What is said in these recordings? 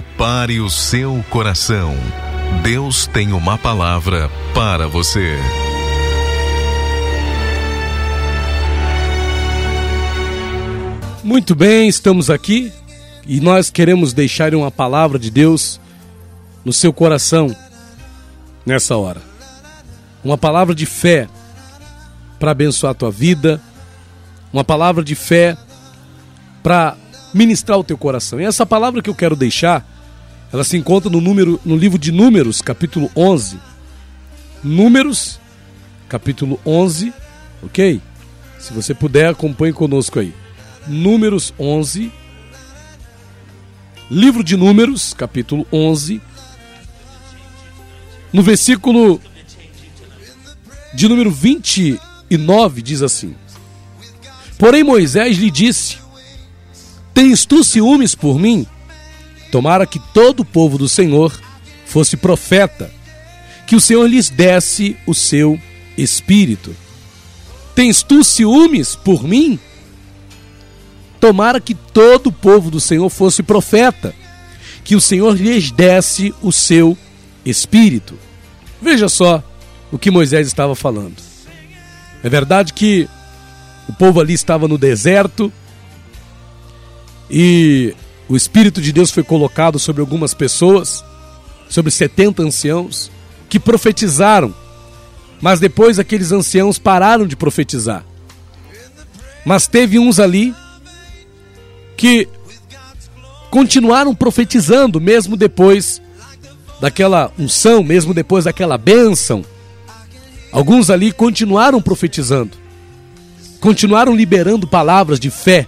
Prepare o seu coração. Deus tem uma palavra para você. Muito bem, estamos aqui e nós queremos deixar uma palavra de Deus no seu coração nessa hora. Uma palavra de fé para abençoar a tua vida, uma palavra de fé para ministrar o teu coração. E essa palavra que eu quero deixar, ela se encontra no número no livro de Números, capítulo 11. Números, capítulo 11, OK? Se você puder, acompanhe conosco aí. Números 11. Livro de Números, capítulo 11. No versículo de número 29 diz assim: Porém Moisés lhe disse: Tens tu ciúmes por mim? Tomara que todo o povo do Senhor fosse profeta, que o Senhor lhes desse o seu espírito. Tens tu ciúmes por mim? Tomara que todo o povo do Senhor fosse profeta, que o Senhor lhes desse o seu espírito. Veja só o que Moisés estava falando. É verdade que o povo ali estava no deserto, e o Espírito de Deus foi colocado sobre algumas pessoas, sobre 70 anciãos, que profetizaram. Mas depois aqueles anciãos pararam de profetizar. Mas teve uns ali que continuaram profetizando, mesmo depois daquela unção, mesmo depois daquela bênção. Alguns ali continuaram profetizando, continuaram liberando palavras de fé,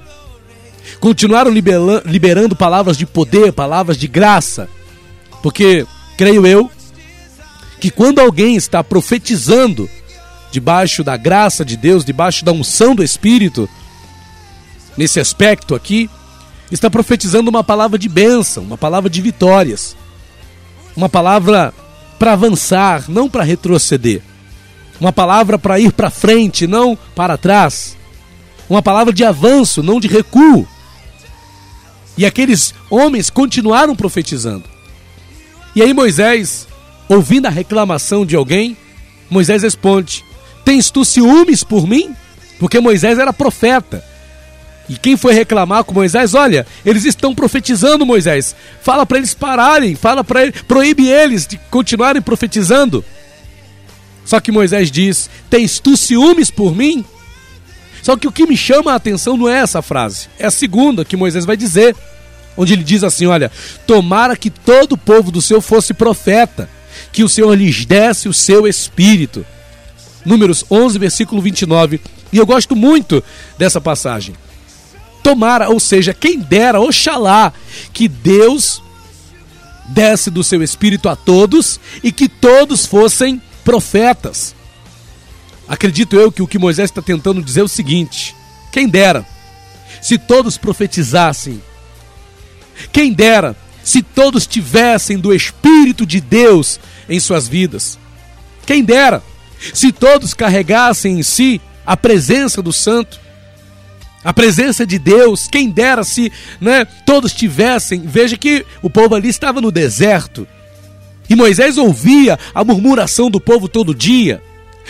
continuaram liberando palavras de poder, palavras de graça, porque creio eu que quando alguém está profetizando debaixo da graça de Deus, debaixo da unção do Espírito, nesse aspecto aqui, está profetizando uma palavra de bênção, uma palavra de vitórias, uma palavra para avançar, não para retroceder, uma palavra para ir para frente, não para trás, uma palavra de avanço, não de recuo. E aqueles homens continuaram profetizando. E aí Moisés, ouvindo a reclamação de alguém, Moisés responde: Tens tu ciúmes por mim? Porque Moisés era profeta. E quem foi reclamar com Moisés? Olha, eles estão profetizando, Moisés. Fala para eles pararem, fala para eles, proíbe eles de continuarem profetizando. Só que Moisés diz: Tens tu ciúmes por mim? Só que o que me chama a atenção não é essa frase, é a segunda que Moisés vai dizer, onde ele diz assim: Olha, tomara que todo o povo do Senhor fosse profeta, que o Senhor lhes desse o seu espírito. Números 11, versículo 29. E eu gosto muito dessa passagem. Tomara, ou seja, quem dera, oxalá, que Deus desse do seu espírito a todos e que todos fossem profetas. Acredito eu que o que Moisés está tentando dizer é o seguinte: quem dera se todos profetizassem, quem dera se todos tivessem do Espírito de Deus em suas vidas, quem dera se todos carregassem em si a presença do Santo, a presença de Deus, quem dera se né, todos tivessem. Veja que o povo ali estava no deserto. E Moisés ouvia a murmuração do povo todo dia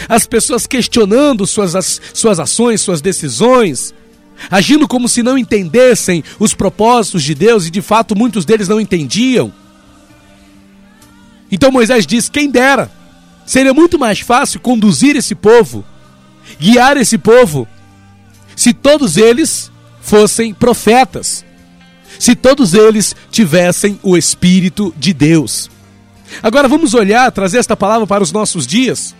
as pessoas questionando suas, suas ações, suas decisões, agindo como se não entendessem os propósitos de Deus e de fato muitos deles não entendiam. Então Moisés diz: quem dera, seria muito mais fácil conduzir esse povo, guiar esse povo, se todos eles fossem profetas, se todos eles tivessem o Espírito de Deus. Agora vamos olhar, trazer esta palavra para os nossos dias.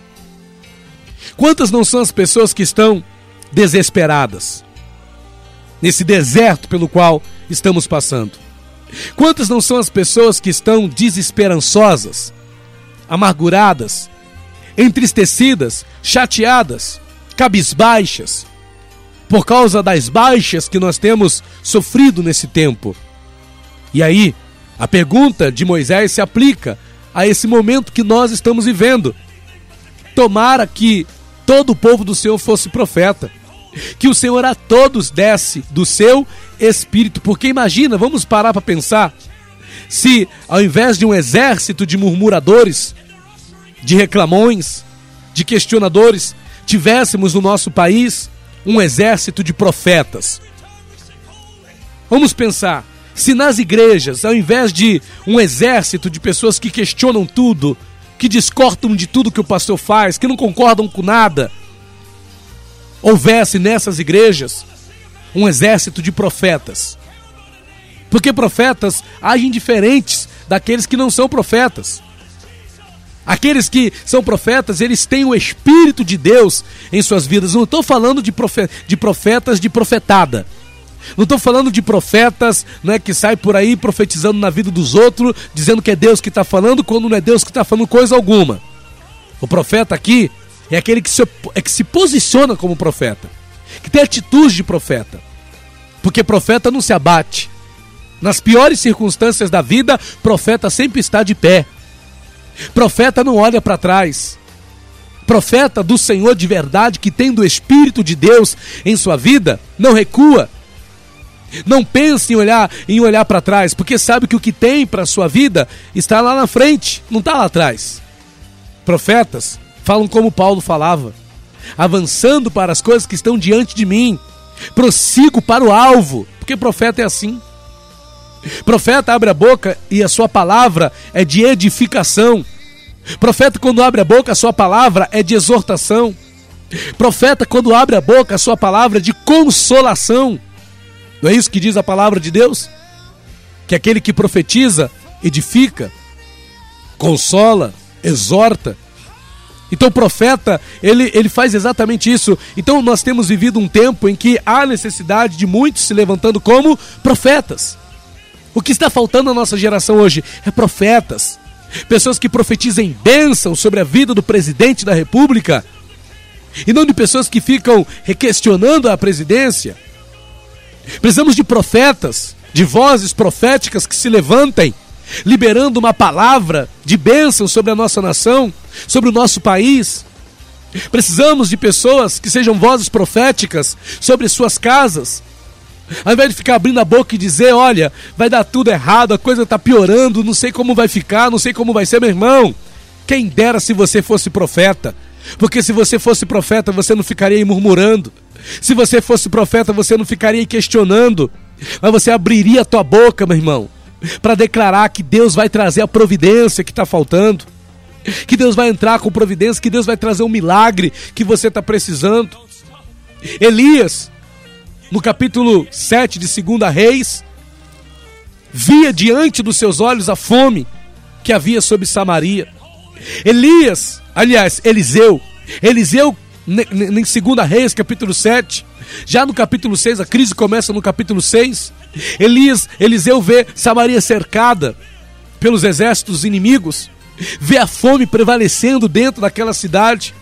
Quantas não são as pessoas que estão desesperadas nesse deserto pelo qual estamos passando? Quantas não são as pessoas que estão desesperançosas, amarguradas, entristecidas, chateadas, cabisbaixas, por causa das baixas que nós temos sofrido nesse tempo? E aí, a pergunta de Moisés se aplica a esse momento que nós estamos vivendo. Tomara que todo o povo do Senhor fosse profeta. Que o Senhor a todos desse do seu espírito. Porque imagina, vamos parar para pensar. se ao invés de um exército de murmuradores, de reclamões, de questionadores, tivéssemos no nosso país um exército de profetas. Vamos pensar, se nas igrejas, ao invés de um exército de pessoas que questionam tudo, que discordam de tudo que o pastor faz, que não concordam com nada, houvesse nessas igrejas um exército de profetas. Porque profetas agem diferentes daqueles que não são profetas. Aqueles que são profetas, eles têm o Espírito de Deus em suas vidas. Não estou falando de, profe de profetas de profetada. Não estou falando de profetas né, que saem por aí profetizando na vida dos outros, dizendo que é Deus que está falando, quando não é Deus que está falando coisa alguma. O profeta aqui é aquele que se, é que se posiciona como profeta, que tem atitude de profeta. Porque profeta não se abate. Nas piores circunstâncias da vida, profeta sempre está de pé. Profeta não olha para trás. Profeta do Senhor de verdade, que tem do Espírito de Deus em sua vida, não recua. Não pense em olhar em olhar para trás, porque sabe que o que tem para sua vida está lá na frente, não está lá atrás. Profetas falam como Paulo falava, avançando para as coisas que estão diante de mim, prossigo para o alvo, porque profeta é assim. Profeta abre a boca e a sua palavra é de edificação. Profeta, quando abre a boca, a sua palavra é de exortação. Profeta, quando abre a boca, a sua palavra é de consolação. Não é isso que diz a palavra de Deus? Que aquele que profetiza edifica, consola, exorta. Então o profeta, ele, ele faz exatamente isso. Então nós temos vivido um tempo em que há necessidade de muitos se levantando como profetas. O que está faltando na nossa geração hoje é profetas. Pessoas que profetizem bênção sobre a vida do presidente da república. E não de pessoas que ficam requestionando a presidência. Precisamos de profetas, de vozes proféticas que se levantem, liberando uma palavra de bênção sobre a nossa nação, sobre o nosso país. Precisamos de pessoas que sejam vozes proféticas sobre suas casas, ao invés de ficar abrindo a boca e dizer, olha, vai dar tudo errado, a coisa está piorando, não sei como vai ficar, não sei como vai ser, meu irmão. Quem dera se você fosse profeta. Porque se você fosse profeta, você não ficaria aí murmurando. Se você fosse profeta, você não ficaria questionando. Mas você abriria a tua boca, meu irmão, para declarar que Deus vai trazer a providência que está faltando. Que Deus vai entrar com providência, que Deus vai trazer um milagre que você está precisando. Elias, no capítulo 7 de 2 Reis, via diante dos seus olhos a fome que havia sobre Samaria. Elias, aliás, Eliseu, Eliseu em 2 Reis, capítulo 7, já no capítulo 6, a crise começa no capítulo 6. Elias, Eliseu vê Samaria cercada pelos exércitos inimigos, vê a fome prevalecendo dentro daquela cidade.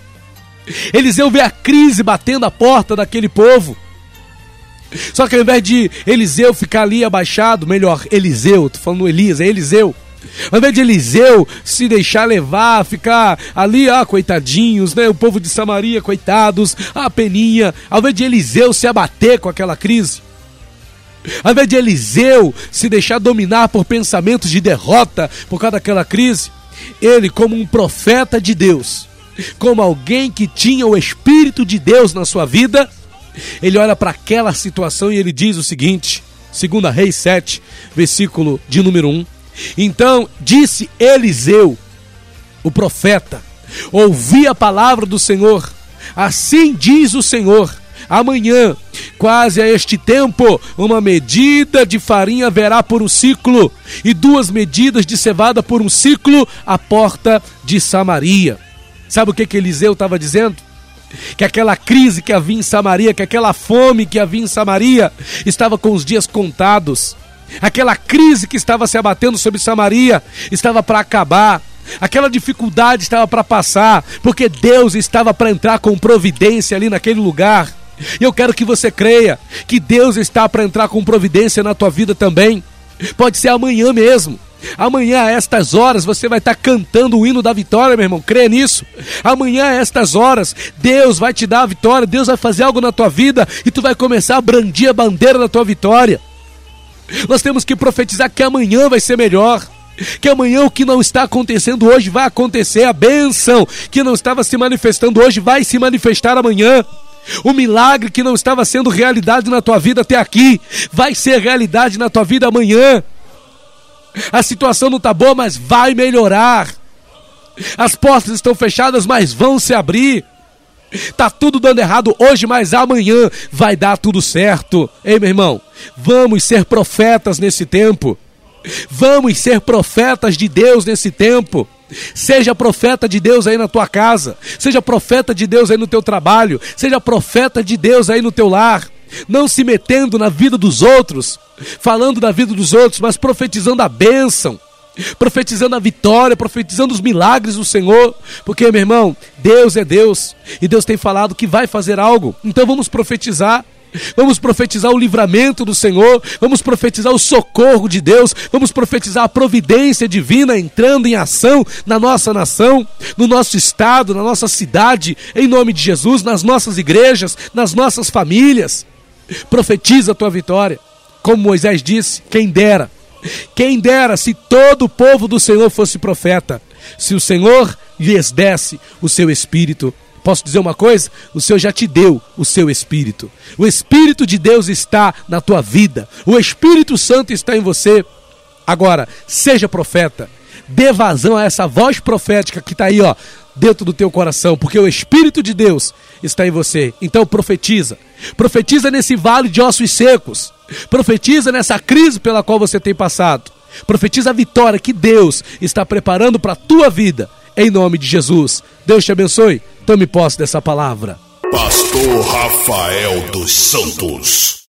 Eliseu vê a crise batendo a porta daquele povo. Só que ao invés de Eliseu ficar ali abaixado, melhor, Eliseu, tô falando Elias, é Eliseu. Invés de Eliseu se deixar levar, ficar ali, ah, coitadinhos, né? O povo de Samaria, coitados, ah, peninha. Invés de Eliseu se abater com aquela crise. Invés de Eliseu se deixar dominar por pensamentos de derrota por causa daquela crise, ele, como um profeta de Deus, como alguém que tinha o Espírito de Deus na sua vida, ele olha para aquela situação e ele diz o seguinte, 2 Reis 7, versículo de número 1. Então disse Eliseu, o profeta, ouvi a palavra do Senhor, assim diz o Senhor, amanhã, quase a este tempo, uma medida de farinha haverá por um ciclo, e duas medidas de cevada por um ciclo à porta de Samaria. Sabe o que, que Eliseu estava dizendo? que aquela crise que havia em Samaria, que aquela fome que havia em Samaria estava com os dias contados. Aquela crise que estava se abatendo sobre Samaria estava para acabar. Aquela dificuldade estava para passar, porque Deus estava para entrar com providência ali naquele lugar. E eu quero que você creia que Deus está para entrar com providência na tua vida também. Pode ser amanhã mesmo. Amanhã, a estas horas, você vai estar cantando o hino da vitória, meu irmão. Crê nisso. Amanhã, a estas horas, Deus vai te dar a vitória. Deus vai fazer algo na tua vida e tu vai começar a brandir a bandeira da tua vitória. Nós temos que profetizar que amanhã vai ser melhor. Que amanhã o que não está acontecendo hoje vai acontecer. A bênção que não estava se manifestando hoje vai se manifestar amanhã. O milagre que não estava sendo realidade na tua vida até aqui vai ser realidade na tua vida amanhã. A situação não está boa, mas vai melhorar. As portas estão fechadas, mas vão se abrir. Tá tudo dando errado hoje, mas amanhã vai dar tudo certo. Ei, meu irmão, vamos ser profetas nesse tempo. Vamos ser profetas de Deus nesse tempo. Seja profeta de Deus aí na tua casa, seja profeta de Deus aí no teu trabalho, seja profeta de Deus aí no teu lar. Não se metendo na vida dos outros, falando da vida dos outros, mas profetizando a bênção profetizando a vitória, profetizando os milagres do Senhor, porque, meu irmão, Deus é Deus e Deus tem falado que vai fazer algo, então vamos profetizar. Vamos profetizar o livramento do Senhor, vamos profetizar o socorro de Deus, vamos profetizar a providência divina entrando em ação na nossa nação, no nosso estado, na nossa cidade, em nome de Jesus, nas nossas igrejas, nas nossas famílias. Profetiza a tua vitória. Como Moisés disse, quem dera quem dera se todo o povo do Senhor fosse profeta, se o Senhor lhes desse o seu espírito. Posso dizer uma coisa? O Senhor já te deu o seu espírito. O espírito de Deus está na tua vida. O Espírito Santo está em você. Agora, seja profeta. Dê vazão a essa voz profética que está aí, ó, dentro do teu coração, porque o Espírito de Deus está em você. Então profetiza. Profetiza nesse vale de ossos secos. Profetiza nessa crise pela qual você tem passado. Profetiza a vitória que Deus está preparando para a tua vida. Em nome de Jesus. Deus te abençoe. Tome posse dessa palavra. Pastor Rafael dos Santos.